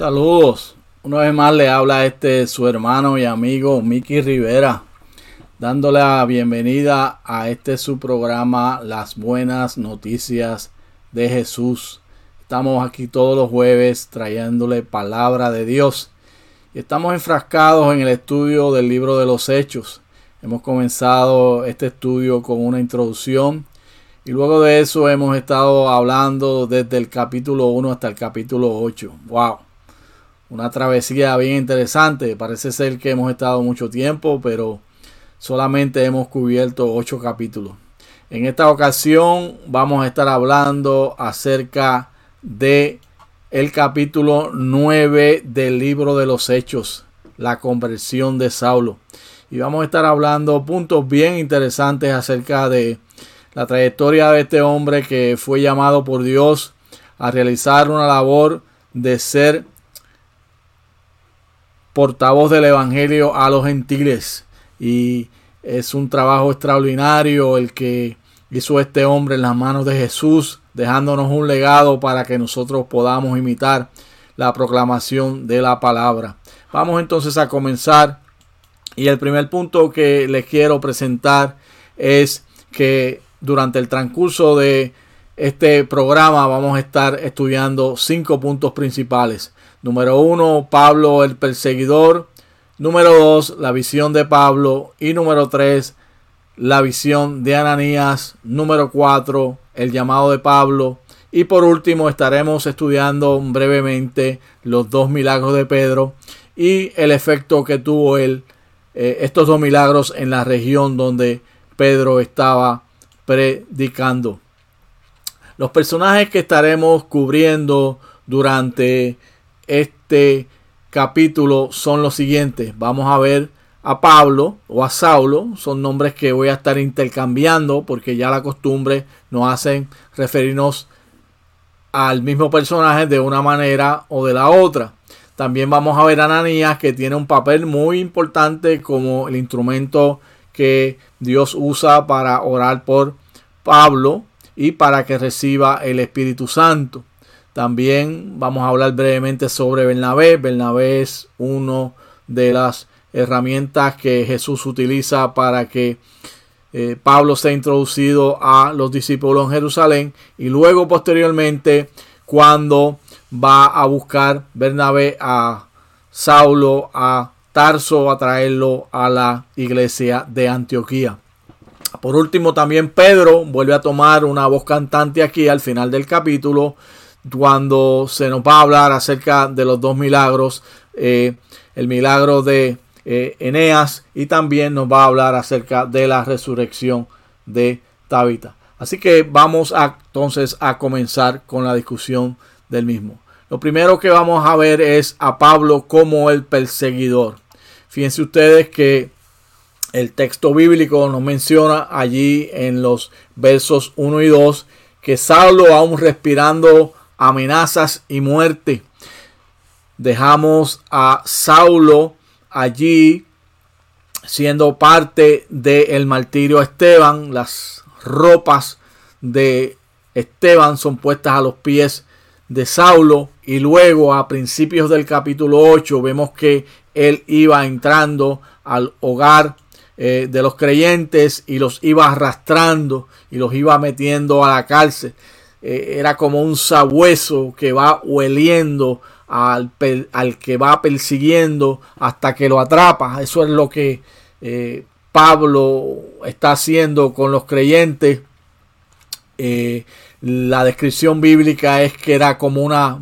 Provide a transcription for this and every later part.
Saludos. Una vez más le habla este su hermano y amigo Miki Rivera, dándole la bienvenida a este su programa Las Buenas Noticias de Jesús. Estamos aquí todos los jueves trayéndole palabra de Dios. Y estamos enfrascados en el estudio del libro de los Hechos. Hemos comenzado este estudio con una introducción y luego de eso hemos estado hablando desde el capítulo 1 hasta el capítulo 8. ¡Wow! Una travesía bien interesante. Parece ser que hemos estado mucho tiempo, pero solamente hemos cubierto ocho capítulos. En esta ocasión vamos a estar hablando acerca de el capítulo 9 del libro de los Hechos, la conversión de Saulo. Y vamos a estar hablando puntos bien interesantes acerca de la trayectoria de este hombre que fue llamado por Dios a realizar una labor de ser portavoz del Evangelio a los gentiles. Y es un trabajo extraordinario el que hizo este hombre en las manos de Jesús, dejándonos un legado para que nosotros podamos imitar la proclamación de la palabra. Vamos entonces a comenzar. Y el primer punto que les quiero presentar es que durante el transcurso de este programa vamos a estar estudiando cinco puntos principales. Número uno, Pablo el perseguidor. Número dos, la visión de Pablo. Y número tres, la visión de Ananías. Número cuatro, el llamado de Pablo. Y por último estaremos estudiando brevemente los dos milagros de Pedro y el efecto que tuvo él, eh, estos dos milagros en la región donde Pedro estaba predicando. Los personajes que estaremos cubriendo durante este capítulo son los siguientes. Vamos a ver a Pablo o a Saulo. Son nombres que voy a estar intercambiando porque ya la costumbre nos hacen referirnos al mismo personaje de una manera o de la otra. También vamos a ver a Ananías que tiene un papel muy importante como el instrumento que Dios usa para orar por Pablo y para que reciba el Espíritu Santo. También vamos a hablar brevemente sobre Bernabé. Bernabé es una de las herramientas que Jesús utiliza para que eh, Pablo sea introducido a los discípulos en Jerusalén y luego posteriormente cuando va a buscar Bernabé a Saulo a Tarso a traerlo a la iglesia de Antioquía. Por último también Pedro vuelve a tomar una voz cantante aquí al final del capítulo cuando se nos va a hablar acerca de los dos milagros, eh, el milagro de eh, Eneas y también nos va a hablar acerca de la resurrección de Tabita. Así que vamos entonces a comenzar con la discusión del mismo. Lo primero que vamos a ver es a Pablo como el perseguidor. Fíjense ustedes que el texto bíblico nos menciona allí en los versos 1 y 2 que Saulo aún respirando amenazas y muerte. Dejamos a Saulo allí siendo parte del martirio Esteban. Las ropas de Esteban son puestas a los pies de Saulo y luego a principios del capítulo 8 vemos que él iba entrando al hogar eh, de los creyentes y los iba arrastrando y los iba metiendo a la cárcel. Eh, era como un sabueso que va hueliendo al, al, que va persiguiendo hasta que lo atrapa. Eso es lo que eh, Pablo está haciendo con los creyentes. Eh, la descripción bíblica es que era como una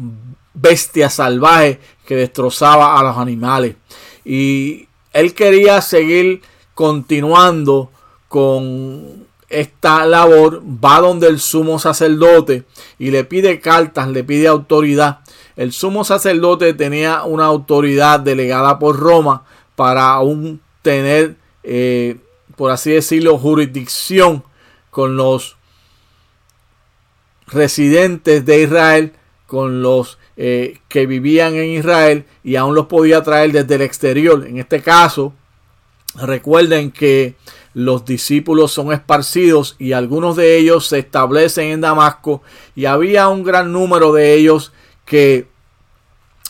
bestia salvaje que destrozaba a los animales. Y él quería seguir continuando con esta labor va donde el sumo sacerdote y le pide cartas, le pide autoridad. El sumo sacerdote tenía una autoridad delegada por Roma para aún tener, eh, por así decirlo, jurisdicción con los residentes de Israel, con los eh, que vivían en Israel y aún los podía traer desde el exterior. En este caso, recuerden que los discípulos son esparcidos y algunos de ellos se establecen en Damasco y había un gran número de ellos que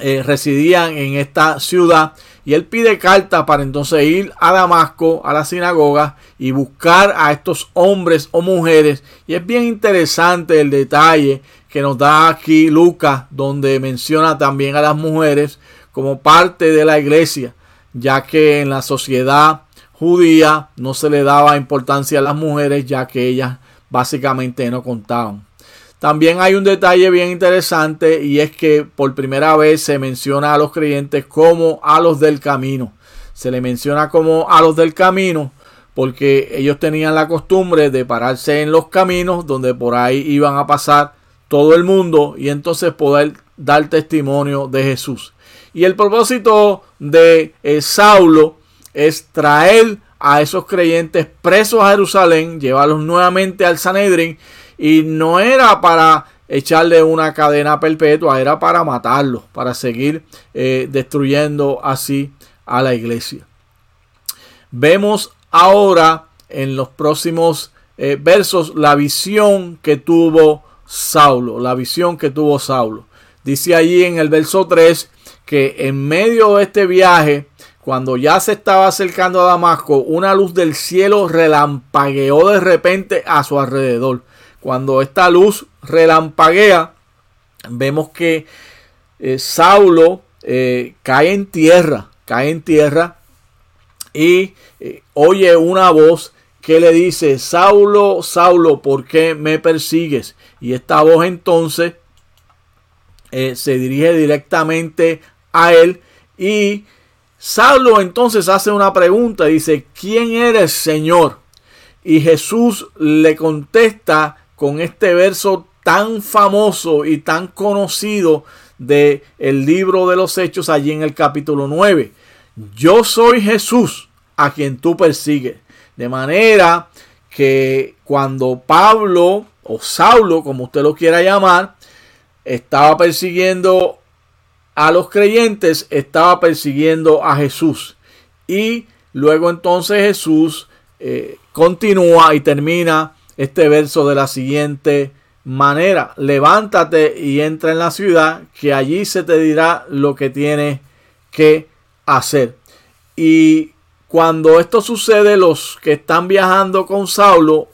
eh, residían en esta ciudad y él pide carta para entonces ir a Damasco, a la sinagoga y buscar a estos hombres o mujeres. Y es bien interesante el detalle que nos da aquí Lucas, donde menciona también a las mujeres como parte de la iglesia, ya que en la sociedad judía no se le daba importancia a las mujeres, ya que ellas básicamente no contaban. También hay un detalle bien interesante y es que por primera vez se menciona a los creyentes como a los del camino. Se le menciona como a los del camino porque ellos tenían la costumbre de pararse en los caminos donde por ahí iban a pasar todo el mundo y entonces poder dar testimonio de Jesús. Y el propósito de eh, Saulo es traer a esos creyentes presos a Jerusalén, llevarlos nuevamente al Sanedrin y no era para echarle una cadena perpetua, era para matarlos, para seguir eh, destruyendo así a la iglesia. Vemos ahora en los próximos eh, versos la visión que tuvo Saulo, la visión que tuvo Saulo. Dice allí en el verso 3 que en medio de este viaje, cuando ya se estaba acercando a Damasco, una luz del cielo relampagueó de repente a su alrededor. Cuando esta luz relampaguea, vemos que eh, Saulo eh, cae en tierra, cae en tierra y eh, oye una voz que le dice, Saulo, Saulo, ¿por qué me persigues? Y esta voz entonces se dirige directamente a él y Saulo entonces hace una pregunta, dice, ¿quién eres Señor? Y Jesús le contesta con este verso tan famoso y tan conocido de el libro de los hechos allí en el capítulo 9. Yo soy Jesús a quien tú persigues. De manera que cuando Pablo o Saulo, como usted lo quiera llamar, estaba persiguiendo a los creyentes, estaba persiguiendo a Jesús. Y luego entonces Jesús eh, continúa y termina este verso de la siguiente manera. Levántate y entra en la ciudad, que allí se te dirá lo que tienes que hacer. Y cuando esto sucede, los que están viajando con Saulo,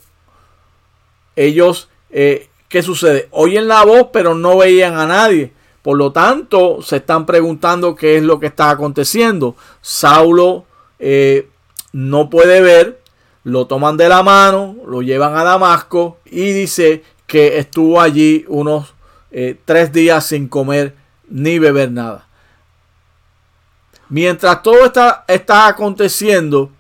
ellos, eh, ¿qué sucede? Oyen la voz, pero no veían a nadie. Por lo tanto, se están preguntando qué es lo que está aconteciendo. Saulo eh, no puede ver, lo toman de la mano, lo llevan a Damasco y dice que estuvo allí unos eh, tres días sin comer ni beber nada. Mientras todo está, está aconteciendo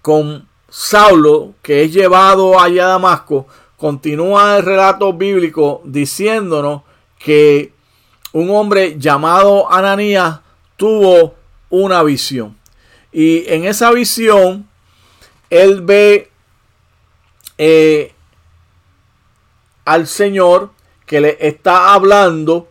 con Saulo, que es llevado allá a Damasco, continúa el relato bíblico diciéndonos que un hombre llamado Ananías tuvo una visión. Y en esa visión él ve eh, al Señor que le está hablando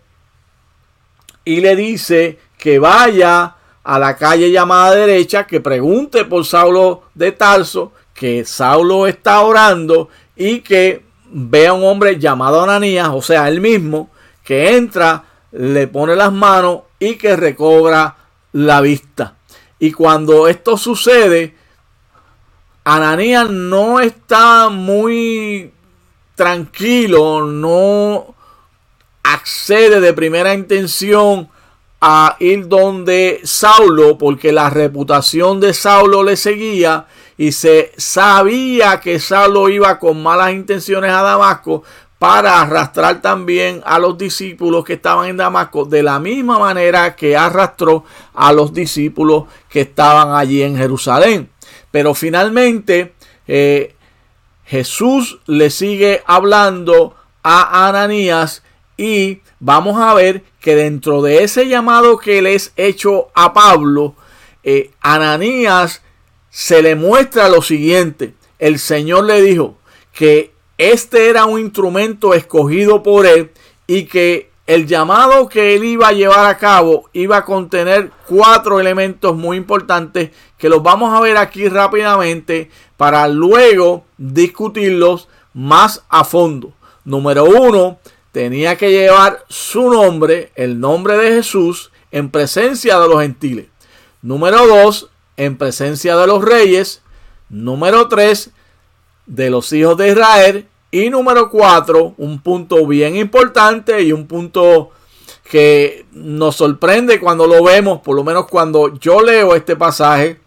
y le dice que vaya a la calle llamada derecha, que pregunte por Saulo de Tarso, que Saulo está orando y que vea a un hombre llamado Ananías, o sea, él mismo, que entra, le pone las manos y que recobra la vista. Y cuando esto sucede, Ananías no está muy tranquilo, no accede de primera intención a ir donde Saulo, porque la reputación de Saulo le seguía y se sabía que Saulo iba con malas intenciones a Damasco para arrastrar también a los discípulos que estaban en Damasco de la misma manera que arrastró a los discípulos que estaban allí en Jerusalén. Pero finalmente eh, Jesús le sigue hablando a Ananías y vamos a ver que dentro de ese llamado que le es hecho a Pablo, eh, Ananías se le muestra lo siguiente. El Señor le dijo que este era un instrumento escogido por él y que el llamado que él iba a llevar a cabo iba a contener cuatro elementos muy importantes que los vamos a ver aquí rápidamente para luego discutirlos más a fondo. Número uno, tenía que llevar su nombre, el nombre de Jesús, en presencia de los gentiles. Número dos, en presencia de los reyes. Número tres, de los hijos de Israel. Y número cuatro, un punto bien importante y un punto que nos sorprende cuando lo vemos, por lo menos cuando yo leo este pasaje,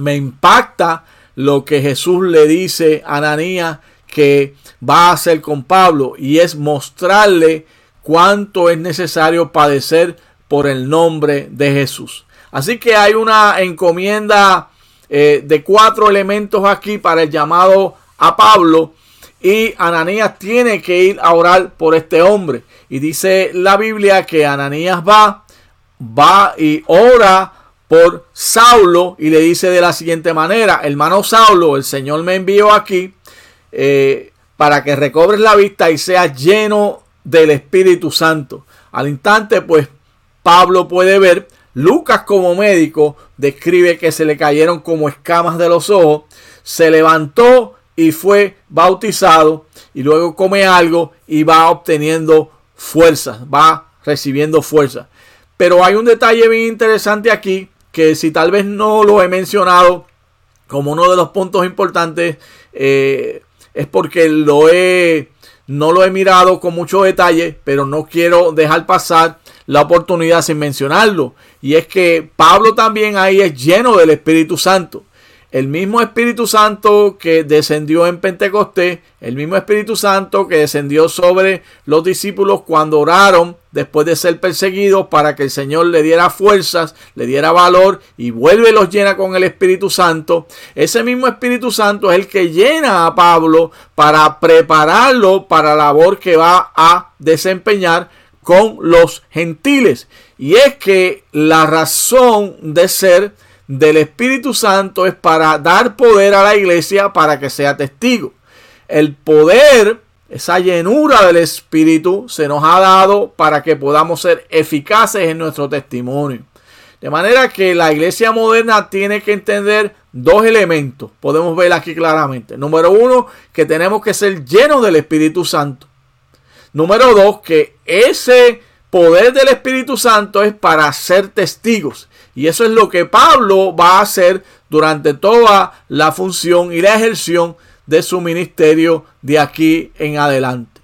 me impacta lo que Jesús le dice a Ananías que va a hacer con Pablo y es mostrarle cuánto es necesario padecer por el nombre de Jesús. Así que hay una encomienda eh, de cuatro elementos aquí para el llamado a Pablo y Ananías tiene que ir a orar por este hombre. Y dice la Biblia que Ananías va, va y ora por Saulo y le dice de la siguiente manera, hermano Saulo, el Señor me envió aquí eh, para que recobres la vista y seas lleno del Espíritu Santo. Al instante, pues Pablo puede ver, Lucas como médico describe que se le cayeron como escamas de los ojos, se levantó y fue bautizado y luego come algo y va obteniendo fuerzas, va recibiendo fuerza. Pero hay un detalle bien interesante aquí que si tal vez no lo he mencionado como uno de los puntos importantes, eh, es porque lo he, no lo he mirado con mucho detalle, pero no quiero dejar pasar la oportunidad sin mencionarlo. Y es que Pablo también ahí es lleno del Espíritu Santo. El mismo Espíritu Santo que descendió en Pentecostés, el mismo Espíritu Santo que descendió sobre los discípulos cuando oraron después de ser perseguidos para que el Señor le diera fuerzas, le diera valor y vuelve los llena con el Espíritu Santo. Ese mismo Espíritu Santo es el que llena a Pablo para prepararlo para la labor que va a desempeñar con los gentiles. Y es que la razón de ser del Espíritu Santo es para dar poder a la iglesia para que sea testigo. El poder, esa llenura del Espíritu se nos ha dado para que podamos ser eficaces en nuestro testimonio. De manera que la iglesia moderna tiene que entender dos elementos. Podemos ver aquí claramente. Número uno, que tenemos que ser llenos del Espíritu Santo. Número dos, que ese poder del Espíritu Santo es para ser testigos. Y eso es lo que Pablo va a hacer durante toda la función y la ejerción de su ministerio de aquí en adelante.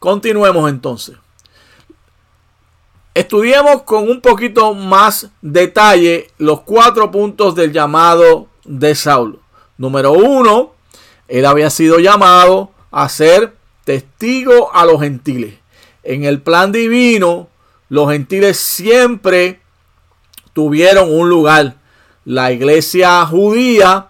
Continuemos entonces. Estudiemos con un poquito más detalle los cuatro puntos del llamado de Saulo. Número uno, él había sido llamado a ser testigo a los gentiles. En el plan divino, los gentiles siempre tuvieron un lugar. La iglesia judía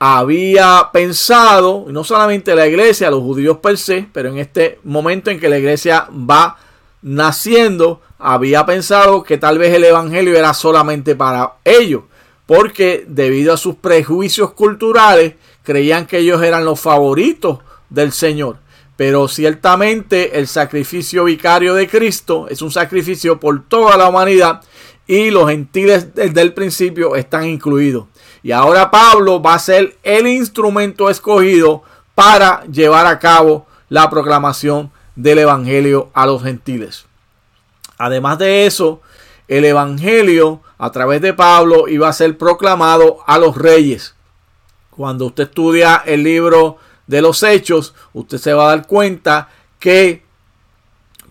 había pensado, no solamente la iglesia, los judíos per se, pero en este momento en que la iglesia va naciendo, había pensado que tal vez el evangelio era solamente para ellos, porque debido a sus prejuicios culturales, creían que ellos eran los favoritos del Señor. Pero ciertamente el sacrificio vicario de Cristo es un sacrificio por toda la humanidad y los gentiles desde el principio están incluidos. Y ahora Pablo va a ser el instrumento escogido para llevar a cabo la proclamación del Evangelio a los gentiles. Además de eso, el Evangelio a través de Pablo iba a ser proclamado a los reyes. Cuando usted estudia el libro de los hechos, usted se va a dar cuenta que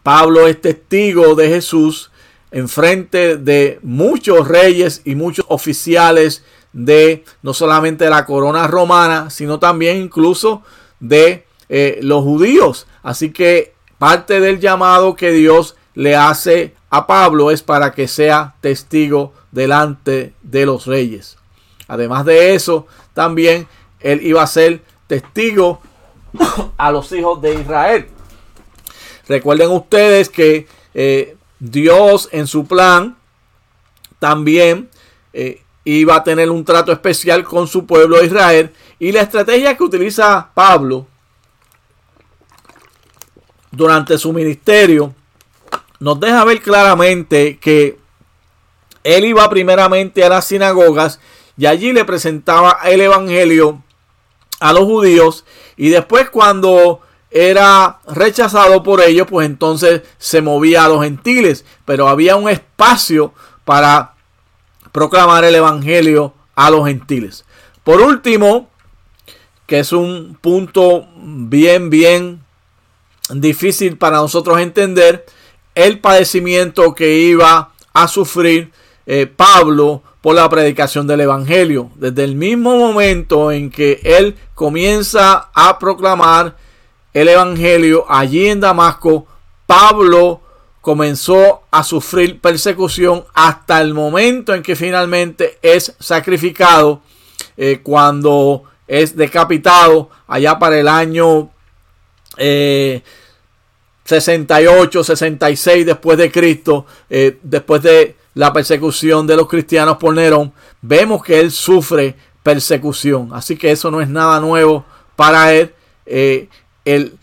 Pablo es testigo de Jesús en frente de muchos reyes y muchos oficiales de no solamente la corona romana, sino también incluso de eh, los judíos. Así que parte del llamado que Dios le hace a Pablo es para que sea testigo delante de los reyes. Además de eso, también él iba a ser testigo a los hijos de Israel. Recuerden ustedes que eh, Dios en su plan también eh, iba a tener un trato especial con su pueblo de Israel. Y la estrategia que utiliza Pablo durante su ministerio nos deja ver claramente que él iba primeramente a las sinagogas y allí le presentaba el evangelio a los judíos y después cuando era rechazado por ellos, pues entonces se movía a los gentiles, pero había un espacio para proclamar el Evangelio a los gentiles. Por último, que es un punto bien, bien difícil para nosotros entender, el padecimiento que iba a sufrir eh, Pablo por la predicación del Evangelio. Desde el mismo momento en que él comienza a proclamar el Evangelio allí en Damasco, Pablo comenzó a sufrir persecución hasta el momento en que finalmente es sacrificado eh, cuando es decapitado allá para el año 68, eh, 66 después de Cristo, eh, después de la persecución de los cristianos por Nerón, vemos que él sufre persecución. Así que eso no es nada nuevo para él. El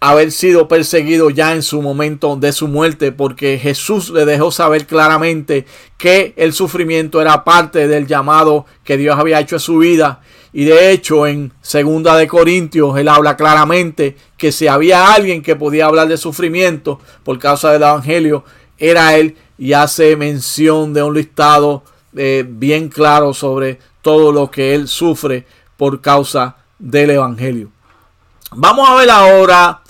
haber sido perseguido ya en su momento de su muerte, porque Jesús le dejó saber claramente que el sufrimiento era parte del llamado que Dios había hecho a su vida. Y de hecho, en segunda de Corintios, él habla claramente que si había alguien que podía hablar de sufrimiento por causa del Evangelio, era él y hace mención de un listado eh, bien claro sobre todo lo que él sufre por causa del Evangelio. Vamos a ver ahora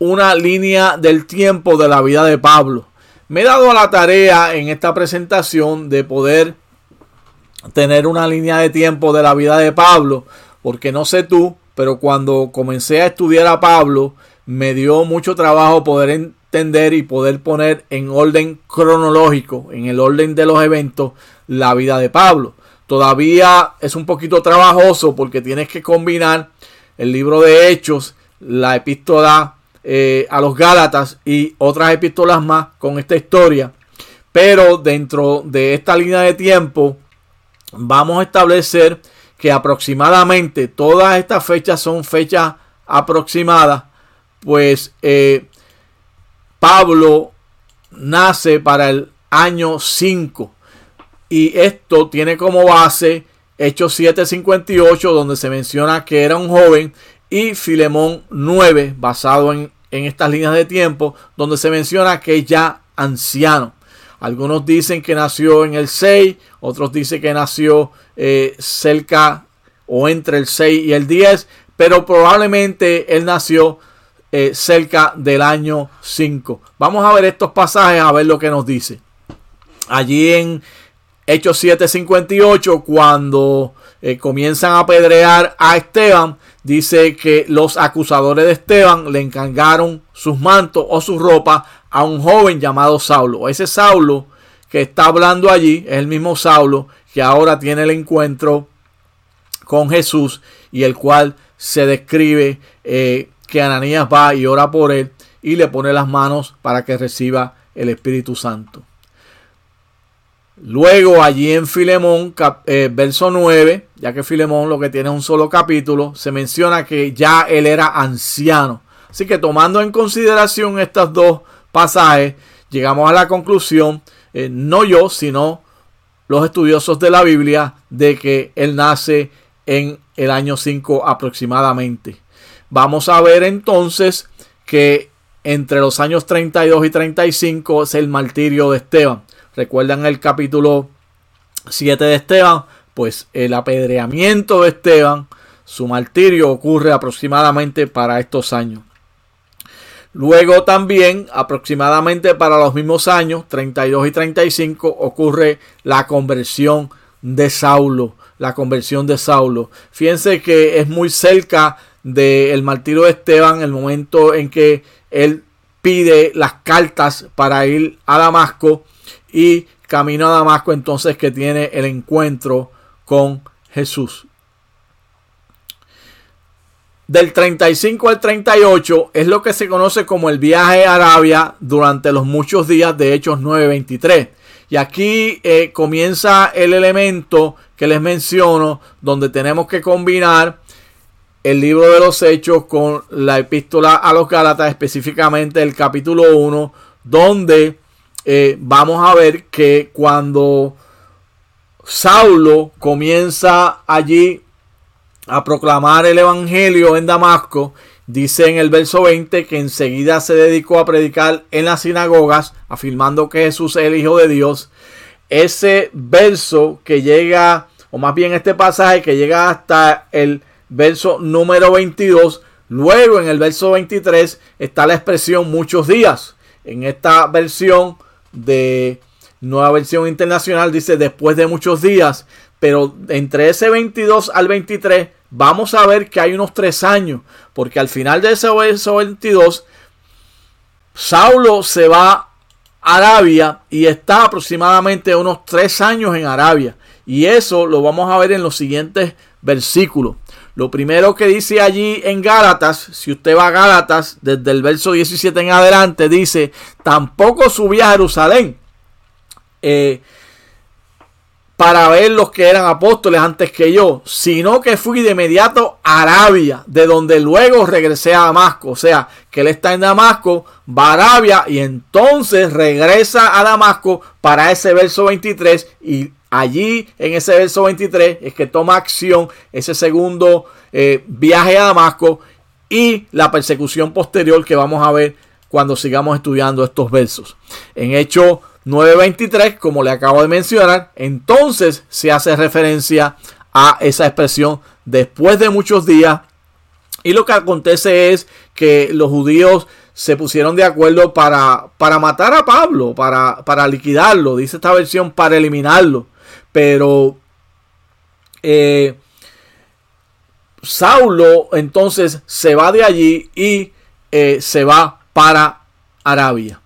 una línea del tiempo de la vida de Pablo. Me he dado la tarea en esta presentación de poder tener una línea de tiempo de la vida de Pablo, porque no sé tú, pero cuando comencé a estudiar a Pablo, me dio mucho trabajo poder entender y poder poner en orden cronológico, en el orden de los eventos, la vida de Pablo. Todavía es un poquito trabajoso porque tienes que combinar el libro de Hechos, la epístola eh, a los Gálatas y otras epístolas más con esta historia. Pero dentro de esta línea de tiempo vamos a establecer que aproximadamente todas estas fechas son fechas aproximadas. Pues eh, Pablo nace para el año 5. Y esto tiene como base Hechos 7:58, donde se menciona que era un joven, y Filemón 9, basado en en estas líneas de tiempo donde se menciona que es ya anciano. Algunos dicen que nació en el 6, otros dicen que nació eh, cerca o entre el 6 y el 10, pero probablemente él nació eh, cerca del año 5. Vamos a ver estos pasajes a ver lo que nos dice. Allí en Hechos 7:58, cuando eh, comienzan a apedrear a Esteban, dice que los acusadores de Esteban le encargaron sus mantos o su ropa a un joven llamado Saulo. Ese Saulo que está hablando allí es el mismo Saulo que ahora tiene el encuentro con Jesús y el cual se describe eh, que Ananías va y ora por él y le pone las manos para que reciba el Espíritu Santo. Luego allí en Filemón, eh, verso 9, ya que Filemón lo que tiene es un solo capítulo, se menciona que ya él era anciano. Así que tomando en consideración estos dos pasajes, llegamos a la conclusión, eh, no yo, sino los estudiosos de la Biblia, de que él nace en el año 5 aproximadamente. Vamos a ver entonces que entre los años 32 y 35 es el martirio de Esteban. Recuerdan el capítulo 7 de Esteban, pues el apedreamiento de Esteban, su martirio ocurre aproximadamente para estos años. Luego también, aproximadamente para los mismos años, 32 y 35, ocurre la conversión de Saulo. La conversión de Saulo. Fíjense que es muy cerca del martirio de Esteban, el momento en que él pide las cartas para ir a Damasco y camino a Damasco entonces que tiene el encuentro con Jesús. Del 35 al 38 es lo que se conoce como el viaje a Arabia durante los muchos días de Hechos 9:23. Y aquí eh, comienza el elemento que les menciono, donde tenemos que combinar el libro de los Hechos con la epístola a los Gálatas, específicamente el capítulo 1, donde eh, vamos a ver que cuando Saulo comienza allí a proclamar el Evangelio en Damasco dice en el verso 20 que enseguida se dedicó a predicar en las sinagogas, afirmando que Jesús es el Hijo de Dios. Ese verso que llega, o más bien este pasaje que llega hasta el verso número 22, luego en el verso 23 está la expresión muchos días. En esta versión de nueva versión internacional dice después de muchos días, pero entre ese 22 al 23 vamos a ver que hay unos tres años, porque al final de ese verso 22, Saulo se va a Arabia y está aproximadamente unos tres años en Arabia. Y eso lo vamos a ver en los siguientes versículos. Lo primero que dice allí en Gálatas, si usted va a Gálatas, desde el verso 17 en adelante, dice, tampoco subí a Jerusalén. Eh, para ver los que eran apóstoles antes que yo, sino que fui de inmediato a Arabia, de donde luego regresé a Damasco. O sea, que él está en Damasco, va a Arabia y entonces regresa a Damasco para ese verso 23 y allí en ese verso 23 es que toma acción ese segundo eh, viaje a Damasco y la persecución posterior que vamos a ver cuando sigamos estudiando estos versos. En hecho 9.23, como le acabo de mencionar, entonces se hace referencia a esa expresión después de muchos días. Y lo que acontece es que los judíos se pusieron de acuerdo para, para matar a Pablo, para, para, liquidarlo, dice esta versión, para eliminarlo. Pero eh, Saulo entonces se va de allí y eh, se va para Arabia.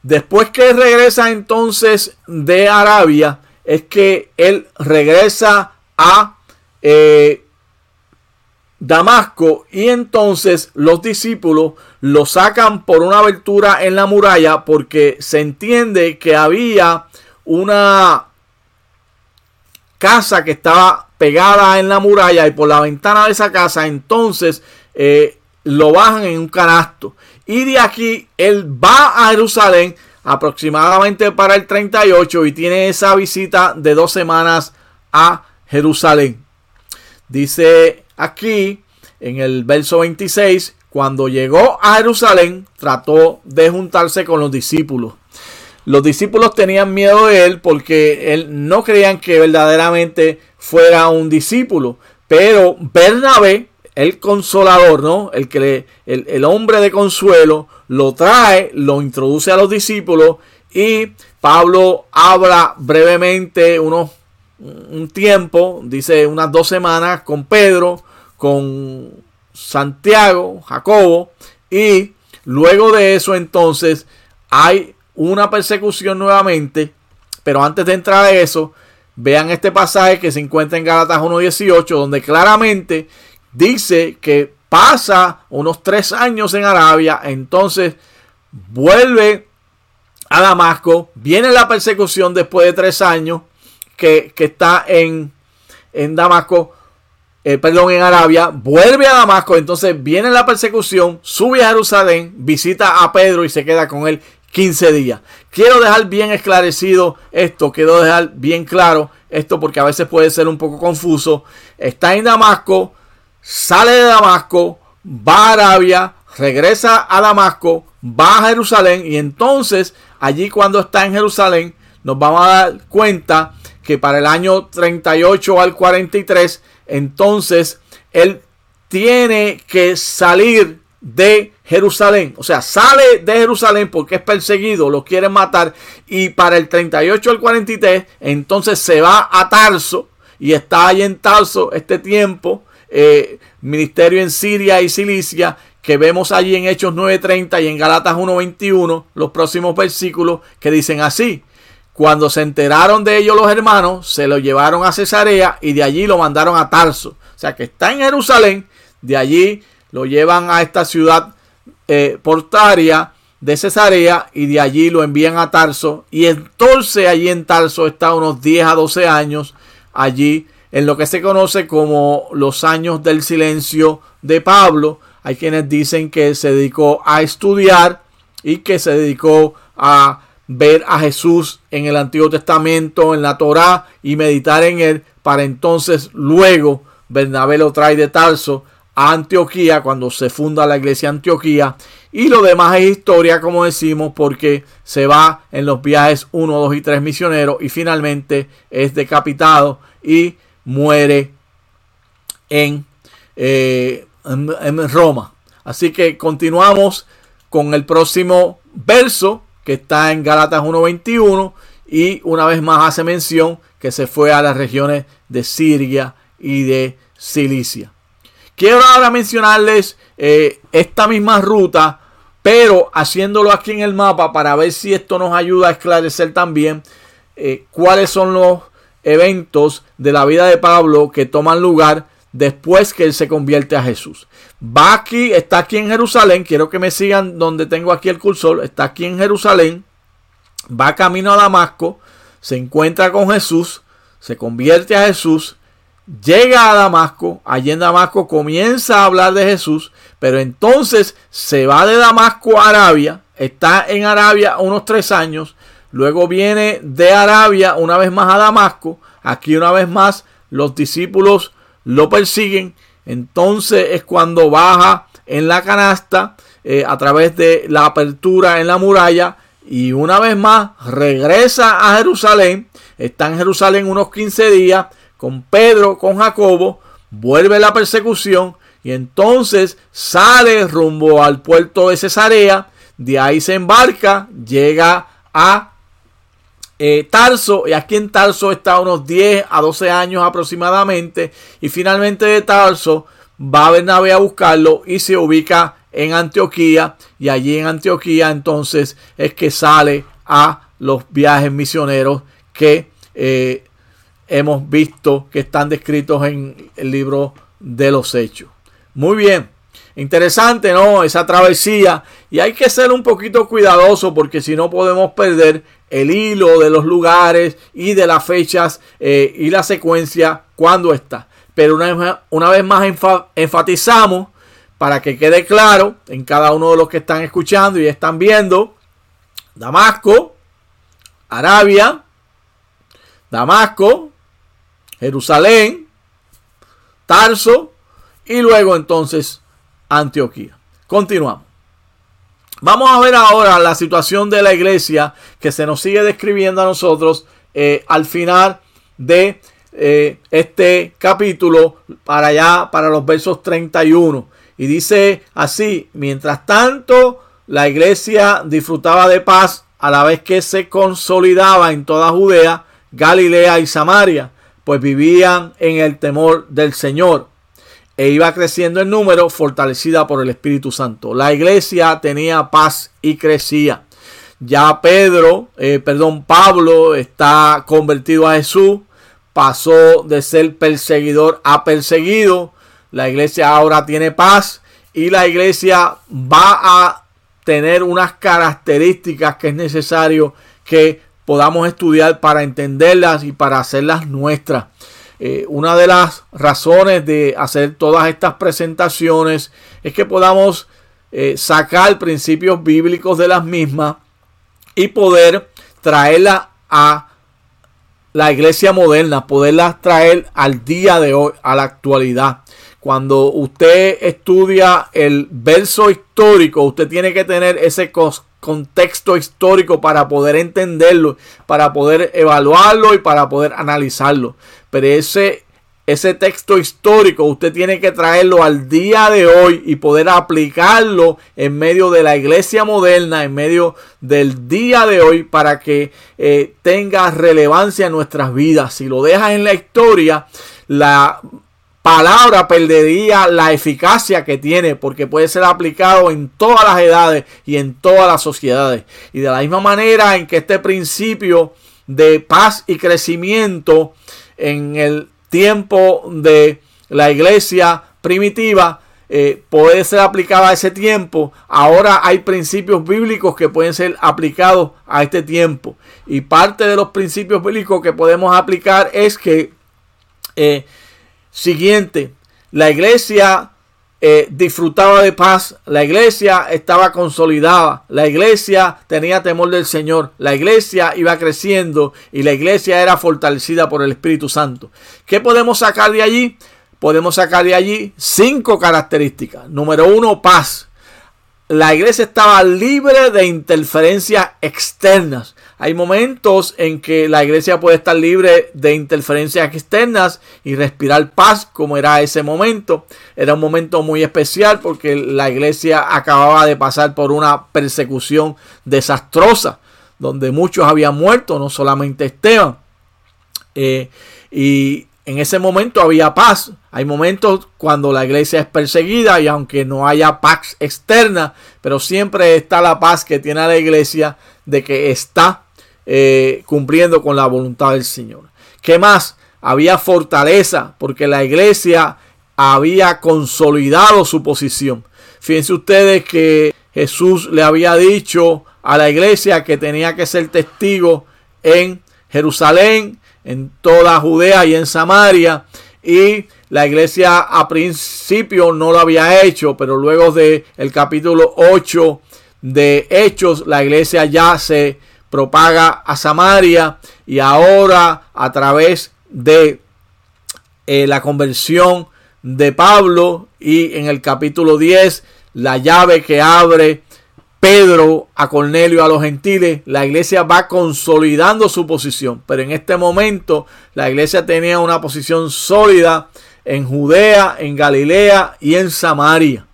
Después que regresa entonces de Arabia, es que él regresa a eh, Damasco y entonces los discípulos lo sacan por una abertura en la muralla porque se entiende que había una casa que estaba pegada en la muralla y por la ventana de esa casa entonces eh, lo bajan en un canasto y de aquí él va a Jerusalén aproximadamente para el 38 y tiene esa visita de dos semanas a Jerusalén. Dice aquí en el verso 26, cuando llegó a Jerusalén trató de juntarse con los discípulos. Los discípulos tenían miedo de él porque él no creían que verdaderamente fuera un discípulo. Pero Bernabé el consolador, ¿no? El, que el, hombre de consuelo lo trae, lo introduce a los discípulos y Pablo habla brevemente unos, un tiempo, dice unas dos semanas con Pedro, con Santiago, Jacobo y luego de eso entonces hay una persecución nuevamente, pero antes de entrar a eso, vean este pasaje que se encuentra en Gálatas 1.18, donde claramente dice que pasa unos tres años en Arabia, entonces vuelve a Damasco, viene la persecución después de tres años que, está en, en Damasco, eh, perdón, en Arabia, vuelve a Damasco, entonces viene la persecución, sube a Jerusalén, visita a Pedro y se queda con él 15 días. Quiero dejar bien esclarecido esto, quiero dejar bien claro esto porque a veces puede ser un poco confuso. Está en Damasco, sale de Damasco, va a Arabia, regresa a Damasco, va a Jerusalén y entonces allí cuando está en Jerusalén nos vamos a dar cuenta que para el año 38 al 43 entonces él tiene que salir de Jerusalén. O sea, sale de Jerusalén porque es perseguido, lo quieren matar. Y para el 38 al 43, entonces se va a Tarso y está ahí en Tarso este tiempo eh, ministerio en Siria y Cilicia, que vemos allí en Hechos 9:30 y en Galatas 1:21, los próximos versículos que dicen así. Cuando se enteraron de ellos los hermanos, se lo llevaron a Cesarea y de allí lo mandaron a Tarso. O sea que está en Jerusalén, de allí lo llevan a esta ciudad eh, portaria de Cesarea y de allí lo envían a Tarso. Y entonces allí en Tarso está unos 10 a 12 años allí en lo que se conoce como los años del silencio de Pablo. Hay quienes dicen que se dedicó a estudiar y que se dedicó a ver a Jesús en el Antiguo Testamento, en la Torá y meditar en él para entonces luego Bernabé lo trae de Tarso Antioquía cuando se funda la iglesia Antioquía y lo demás es historia como decimos porque se va en los viajes 1, 2 y 3 misioneros y finalmente es decapitado y muere en, eh, en Roma. Así que continuamos con el próximo verso que está en Galatas 1.21 y una vez más hace mención que se fue a las regiones de Siria y de Cilicia. Quiero ahora mencionarles eh, esta misma ruta, pero haciéndolo aquí en el mapa para ver si esto nos ayuda a esclarecer también eh, cuáles son los eventos de la vida de Pablo que toman lugar después que él se convierte a Jesús. Va aquí, está aquí en Jerusalén, quiero que me sigan donde tengo aquí el cursor, está aquí en Jerusalén, va camino a Damasco, se encuentra con Jesús, se convierte a Jesús, llega a Damasco, allí en Damasco comienza a hablar de Jesús, pero entonces se va de Damasco a Arabia, está en Arabia unos tres años, luego viene de Arabia una vez más a Damasco, aquí una vez más los discípulos lo persiguen, entonces es cuando baja en la canasta eh, a través de la apertura en la muralla y una vez más regresa a Jerusalén, está en Jerusalén unos 15 días, con Pedro, con Jacobo, vuelve la persecución y entonces sale rumbo al puerto de Cesarea, de ahí se embarca, llega a eh, Tarso, y aquí en Tarso está unos 10 a 12 años aproximadamente, y finalmente de Tarso va a Bernabé a buscarlo y se ubica en Antioquía, y allí en Antioquía entonces es que sale a los viajes misioneros que eh, hemos visto que están descritos en el libro de los hechos. Muy bien, interesante, ¿no? Esa travesía. Y hay que ser un poquito cuidadoso porque si no podemos perder el hilo de los lugares y de las fechas eh, y la secuencia cuando está. Pero una vez, una vez más enfatizamos para que quede claro en cada uno de los que están escuchando y están viendo. Damasco, Arabia, Damasco, Jerusalén, Tarso y luego entonces Antioquía. Continuamos. Vamos a ver ahora la situación de la iglesia que se nos sigue describiendo a nosotros eh, al final de eh, este capítulo para allá, para los versos 31. Y dice así, mientras tanto, la iglesia disfrutaba de paz a la vez que se consolidaba en toda Judea, Galilea y Samaria pues vivían en el temor del Señor e iba creciendo en número, fortalecida por el Espíritu Santo. La iglesia tenía paz y crecía. Ya Pedro, eh, perdón, Pablo está convertido a Jesús, pasó de ser perseguidor a perseguido. La iglesia ahora tiene paz y la iglesia va a tener unas características que es necesario que podamos estudiar para entenderlas y para hacerlas nuestras. Eh, una de las razones de hacer todas estas presentaciones es que podamos eh, sacar principios bíblicos de las mismas y poder traerlas a la iglesia moderna, poderlas traer al día de hoy, a la actualidad. Cuando usted estudia el verso histórico, usted tiene que tener ese contexto histórico para poder entenderlo, para poder evaluarlo y para poder analizarlo. Pero ese, ese texto histórico usted tiene que traerlo al día de hoy y poder aplicarlo en medio de la iglesia moderna, en medio del día de hoy para que eh, tenga relevancia en nuestras vidas. Si lo dejas en la historia, la palabra perdería la eficacia que tiene porque puede ser aplicado en todas las edades y en todas las sociedades. Y de la misma manera en que este principio de paz y crecimiento en el tiempo de la iglesia primitiva eh, puede ser aplicado a ese tiempo. Ahora hay principios bíblicos que pueden ser aplicados a este tiempo. Y parte de los principios bíblicos que podemos aplicar es que eh, siguiente. La iglesia eh, disfrutaba de paz, la iglesia estaba consolidada, la iglesia tenía temor del Señor, la iglesia iba creciendo y la iglesia era fortalecida por el Espíritu Santo. ¿Qué podemos sacar de allí? podemos sacar de allí cinco características. Número uno, paz. La iglesia estaba libre de interferencias externas. Hay momentos en que la iglesia puede estar libre de interferencias externas y respirar paz, como era ese momento. Era un momento muy especial porque la iglesia acababa de pasar por una persecución desastrosa, donde muchos habían muerto, no solamente Esteban. Eh, y en ese momento había paz. Hay momentos cuando la iglesia es perseguida y aunque no haya paz externa, pero siempre está la paz que tiene la iglesia de que está eh, cumpliendo con la voluntad del Señor. ¿Qué más? Había fortaleza porque la iglesia había consolidado su posición. Fíjense ustedes que Jesús le había dicho a la iglesia que tenía que ser testigo en Jerusalén, en toda Judea y en Samaria. Y la iglesia a principio no lo había hecho, pero luego de el capítulo 8 de Hechos, la iglesia ya se propaga a Samaria y ahora a través de eh, la conversión de Pablo y en el capítulo 10 la llave que abre Pedro a Cornelio a los gentiles, la iglesia va consolidando su posición, pero en este momento la iglesia tenía una posición sólida en Judea, en Galilea y en Samaria.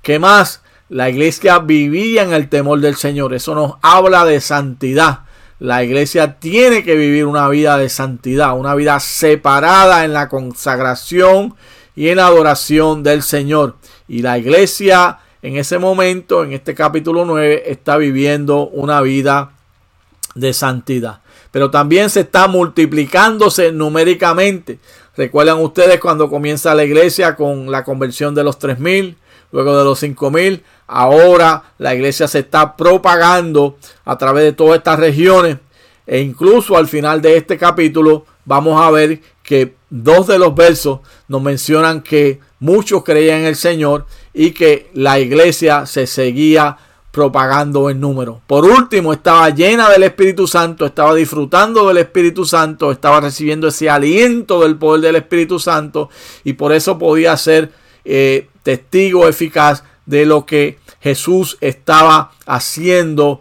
¿Qué más? La iglesia vivía en el temor del Señor. Eso nos habla de santidad. La iglesia tiene que vivir una vida de santidad, una vida separada en la consagración y en la adoración del Señor. Y la iglesia en ese momento, en este capítulo 9, está viviendo una vida de santidad. Pero también se está multiplicándose numéricamente. Recuerdan ustedes cuando comienza la iglesia con la conversión de los 3000, luego de los 5000, Ahora la iglesia se está propagando a través de todas estas regiones. E incluso al final de este capítulo vamos a ver que dos de los versos nos mencionan que muchos creían en el Señor y que la iglesia se seguía propagando en número. Por último, estaba llena del Espíritu Santo, estaba disfrutando del Espíritu Santo, estaba recibiendo ese aliento del poder del Espíritu Santo y por eso podía ser eh, testigo eficaz de lo que Jesús estaba haciendo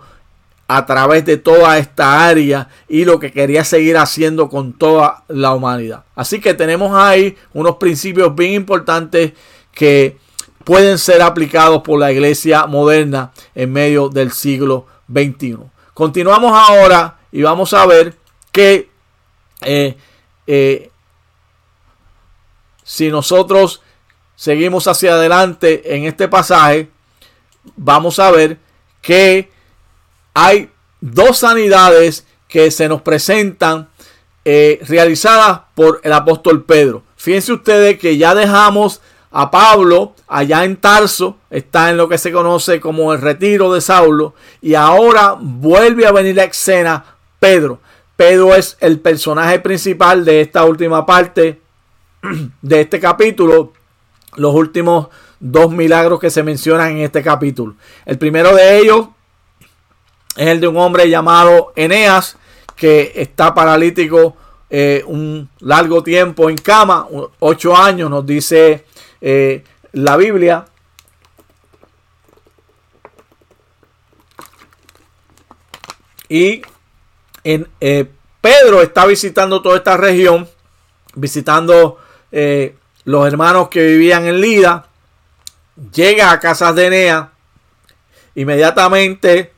a través de toda esta área y lo que quería seguir haciendo con toda la humanidad. Así que tenemos ahí unos principios bien importantes que pueden ser aplicados por la iglesia moderna en medio del siglo XXI. Continuamos ahora y vamos a ver que eh, eh, si nosotros seguimos hacia adelante en este pasaje, vamos a ver que hay dos sanidades que se nos presentan eh, realizadas por el apóstol Pedro. Fíjense ustedes que ya dejamos a Pablo allá en Tarso, está en lo que se conoce como el retiro de Saulo, y ahora vuelve a venir a escena Pedro. Pedro es el personaje principal de esta última parte de este capítulo los últimos dos milagros que se mencionan en este capítulo. El primero de ellos es el de un hombre llamado Eneas, que está paralítico eh, un largo tiempo en cama, ocho años, nos dice eh, la Biblia. Y en, eh, Pedro está visitando toda esta región, visitando los hermanos que vivían en Lida, llega a casas de Enea, inmediatamente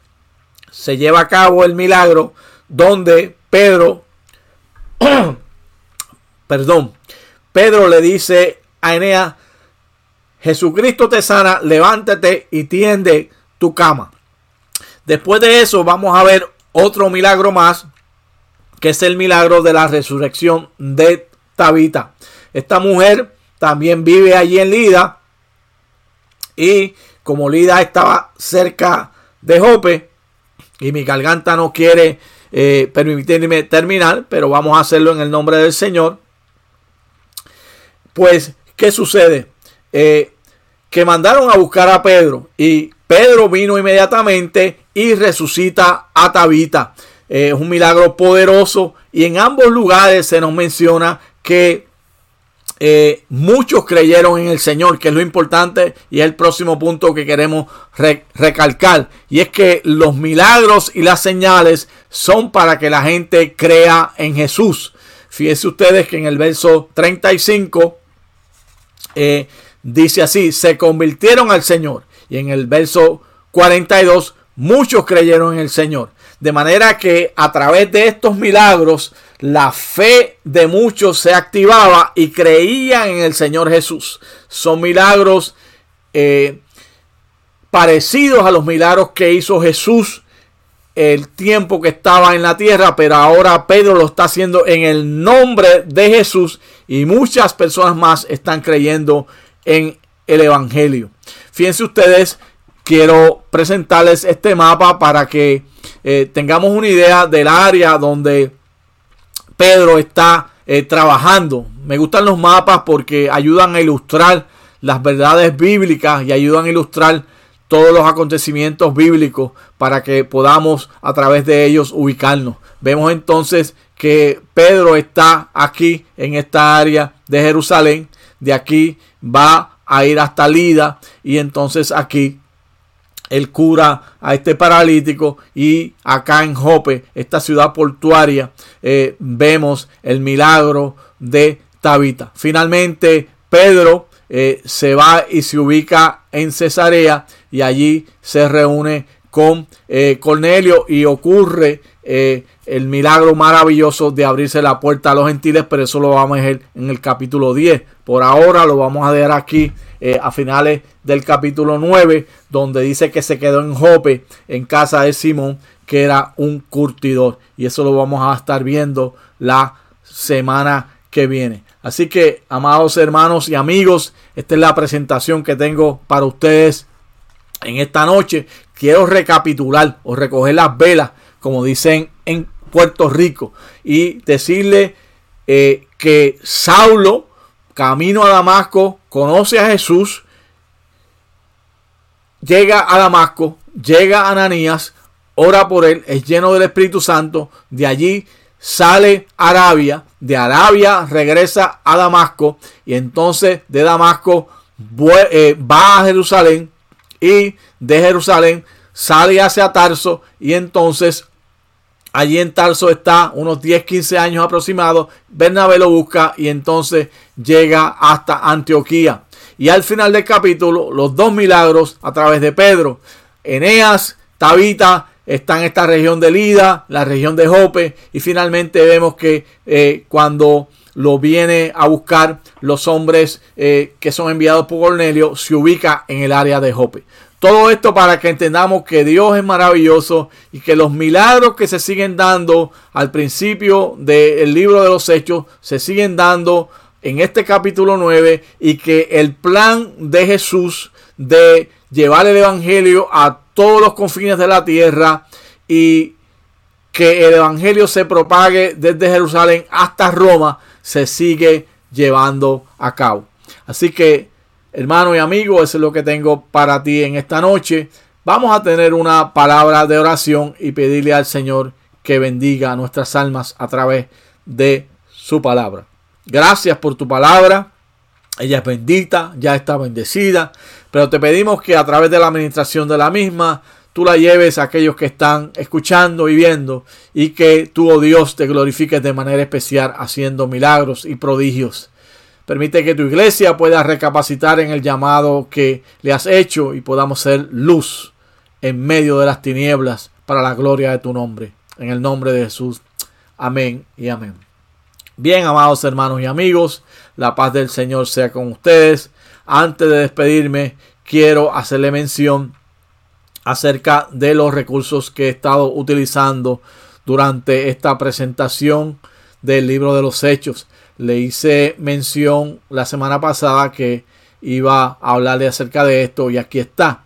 se lleva a cabo el milagro donde Pedro, perdón, Pedro le dice a Enea, Jesucristo te sana, levántate y tiende tu cama. Después de eso vamos a ver otro milagro más, que es el milagro de la resurrección de Tabita. Esta mujer también vive allí en Lida. Y como Lida estaba cerca de Jope y mi garganta no quiere eh, permitirme terminar, pero vamos a hacerlo en el nombre del Señor. Pues, ¿qué sucede? Eh, que mandaron a buscar a Pedro y Pedro vino inmediatamente y resucita a Tabita. Eh, es un milagro poderoso y en ambos lugares se nos menciona que eh, muchos creyeron en el Señor, que es lo importante y es el próximo punto que queremos recalcar. Y es que los milagros y las señales son para que la gente crea en Jesús. Fíjense ustedes que en el verso 35 eh, dice así, se convirtieron al Señor. Y en el verso 42, muchos creyeron en el Señor. De manera que a través de estos milagros, la fe de muchos se activaba y creían en el Señor Jesús. Son milagros eh, parecidos a los milagros que hizo Jesús el tiempo que estaba en la tierra, pero ahora Pedro lo está haciendo en el nombre de Jesús y muchas personas más están creyendo en el Evangelio. Fíjense ustedes, quiero presentarles este mapa para que eh, tengamos una idea del área donde Pedro está eh, trabajando. Me gustan los mapas porque ayudan a ilustrar las verdades bíblicas y ayudan a ilustrar todos los acontecimientos bíblicos para que podamos a través de ellos ubicarnos. Vemos entonces que Pedro está aquí en esta área de Jerusalén. De aquí va a ir hasta Lida y entonces aquí él cura a este paralítico y acá en Jope, esta ciudad portuaria, eh, vemos el milagro de Tabita. Finalmente, Pedro eh, se va y se ubica en Cesarea y allí se reúne con eh, Cornelio y ocurre el milagro maravilloso de abrirse la puerta a los gentiles, pero eso lo vamos a ver en el capítulo 10. Por ahora lo vamos a ver aquí eh, a finales del capítulo 9, donde dice que se quedó en Jope, en casa de Simón, que era un curtidor. Y eso lo vamos a estar viendo la semana que viene. Así que, amados hermanos y amigos, esta es la presentación que tengo para ustedes en esta noche. Quiero recapitular o recoger las velas, como dicen en Puerto Rico, y decirle eh, que Saulo, camino a Damasco, conoce a Jesús, llega a Damasco, llega a Ananías, ora por él, es lleno del Espíritu Santo, de allí sale Arabia, de Arabia regresa a Damasco y entonces de Damasco eh, va a Jerusalén y de Jerusalén sale hacia Tarso y entonces allí en Tarso está unos 10, 15 años aproximados, Bernabé lo busca y entonces llega hasta Antioquía. Y al final del capítulo, los dos milagros a través de Pedro. Eneas, Tabita, está en esta región de Lida, la región de Jope. Y finalmente vemos que eh, cuando lo viene a buscar los hombres eh, que son enviados por Cornelio, se ubica en el área de Jope. Todo esto para que entendamos que Dios es maravilloso y que los milagros que se siguen dando al principio del libro de los hechos se siguen dando en este capítulo 9 y que el plan de Jesús de llevar el Evangelio a todos los confines de la tierra y que el Evangelio se propague desde Jerusalén hasta Roma se sigue llevando a cabo. Así que, hermano y amigo, eso es lo que tengo para ti en esta noche. Vamos a tener una palabra de oración y pedirle al Señor que bendiga nuestras almas a través de su palabra. Gracias por tu palabra. Ella es bendita, ya está bendecida. Pero te pedimos que a través de la administración de la misma, tú la lleves a aquellos que están escuchando y viendo. Y que tú, oh Dios, te glorifiques de manera especial haciendo milagros y prodigios. Permite que tu iglesia pueda recapacitar en el llamado que le has hecho y podamos ser luz en medio de las tinieblas para la gloria de tu nombre. En el nombre de Jesús. Amén y amén. Bien, amados hermanos y amigos, la paz del Señor sea con ustedes. Antes de despedirme, quiero hacerle mención acerca de los recursos que he estado utilizando durante esta presentación del libro de los hechos. Le hice mención la semana pasada que iba a hablarle acerca de esto y aquí está.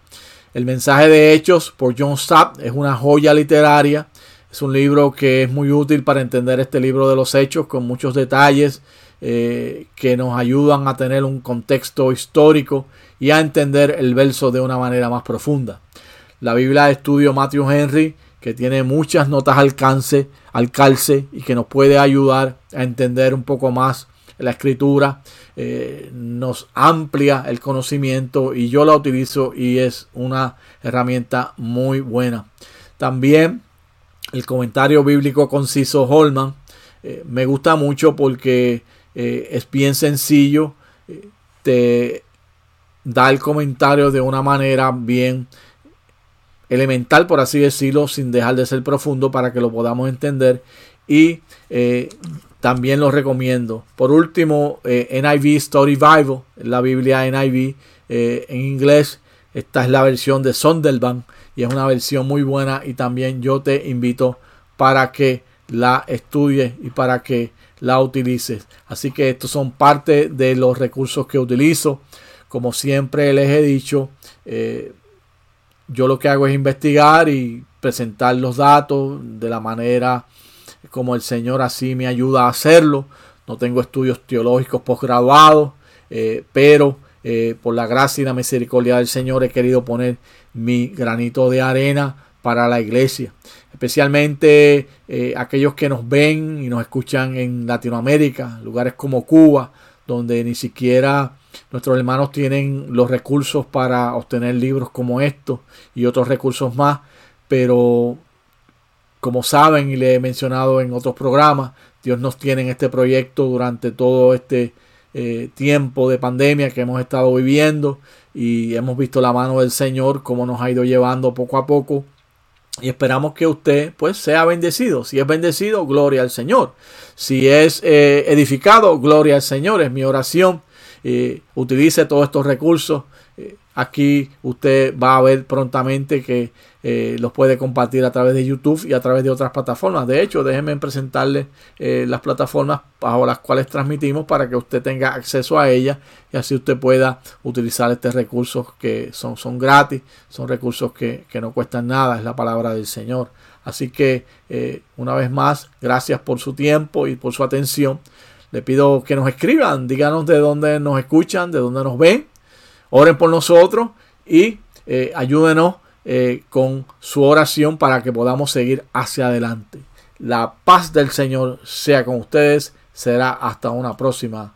El mensaje de hechos por John Stott es una joya literaria es un libro que es muy útil para entender este libro de los hechos con muchos detalles eh, que nos ayudan a tener un contexto histórico y a entender el verso de una manera más profunda. La Biblia de estudio Matthew Henry, que tiene muchas notas al alcance, al calce y que nos puede ayudar a entender un poco más la escritura, eh, nos amplia el conocimiento y yo la utilizo y es una herramienta muy buena. También el comentario bíblico conciso Holman eh, me gusta mucho porque eh, es bien sencillo, te da el comentario de una manera bien elemental, por así decirlo, sin dejar de ser profundo para que lo podamos entender. Y también lo recomiendo. Por último, eh, NIV Story Bible, la Biblia NIV eh, en inglés. Esta es la versión de Sonderban y es una versión muy buena y también yo te invito para que la estudies y para que la utilices. Así que estos son parte de los recursos que utilizo. Como siempre les he dicho, yo lo que hago es investigar y presentar los datos de la manera como el Señor así me ayuda a hacerlo. No tengo estudios teológicos posgraduados, eh, pero eh, por la gracia y la misericordia del Señor he querido poner mi granito de arena para la iglesia. Especialmente eh, aquellos que nos ven y nos escuchan en Latinoamérica, lugares como Cuba, donde ni siquiera Nuestros hermanos tienen los recursos para obtener libros como estos y otros recursos más, pero como saben y le he mencionado en otros programas, Dios nos tiene en este proyecto durante todo este eh, tiempo de pandemia que hemos estado viviendo y hemos visto la mano del Señor cómo nos ha ido llevando poco a poco y esperamos que usted pues sea bendecido. Si es bendecido, gloria al Señor. Si es eh, edificado, gloria al Señor. Es mi oración eh, utilice todos estos recursos. Eh, aquí usted va a ver prontamente que eh, los puede compartir a través de YouTube y a través de otras plataformas. De hecho, déjenme presentarle las plataformas bajo las cuales transmitimos para que usted tenga acceso a ellas y así usted pueda utilizar estos recursos que son, son gratis, son recursos que, que no cuestan nada, es la palabra del Señor. Así que, una vez más, gracias por su tiempo y por su atención. Le pido que nos escriban, díganos de dónde nos escuchan, de dónde nos ven. Oren por nosotros y eh, ayúdenos eh, con su oración para que podamos seguir hacia adelante. La paz del Señor sea con ustedes. Será hasta una próxima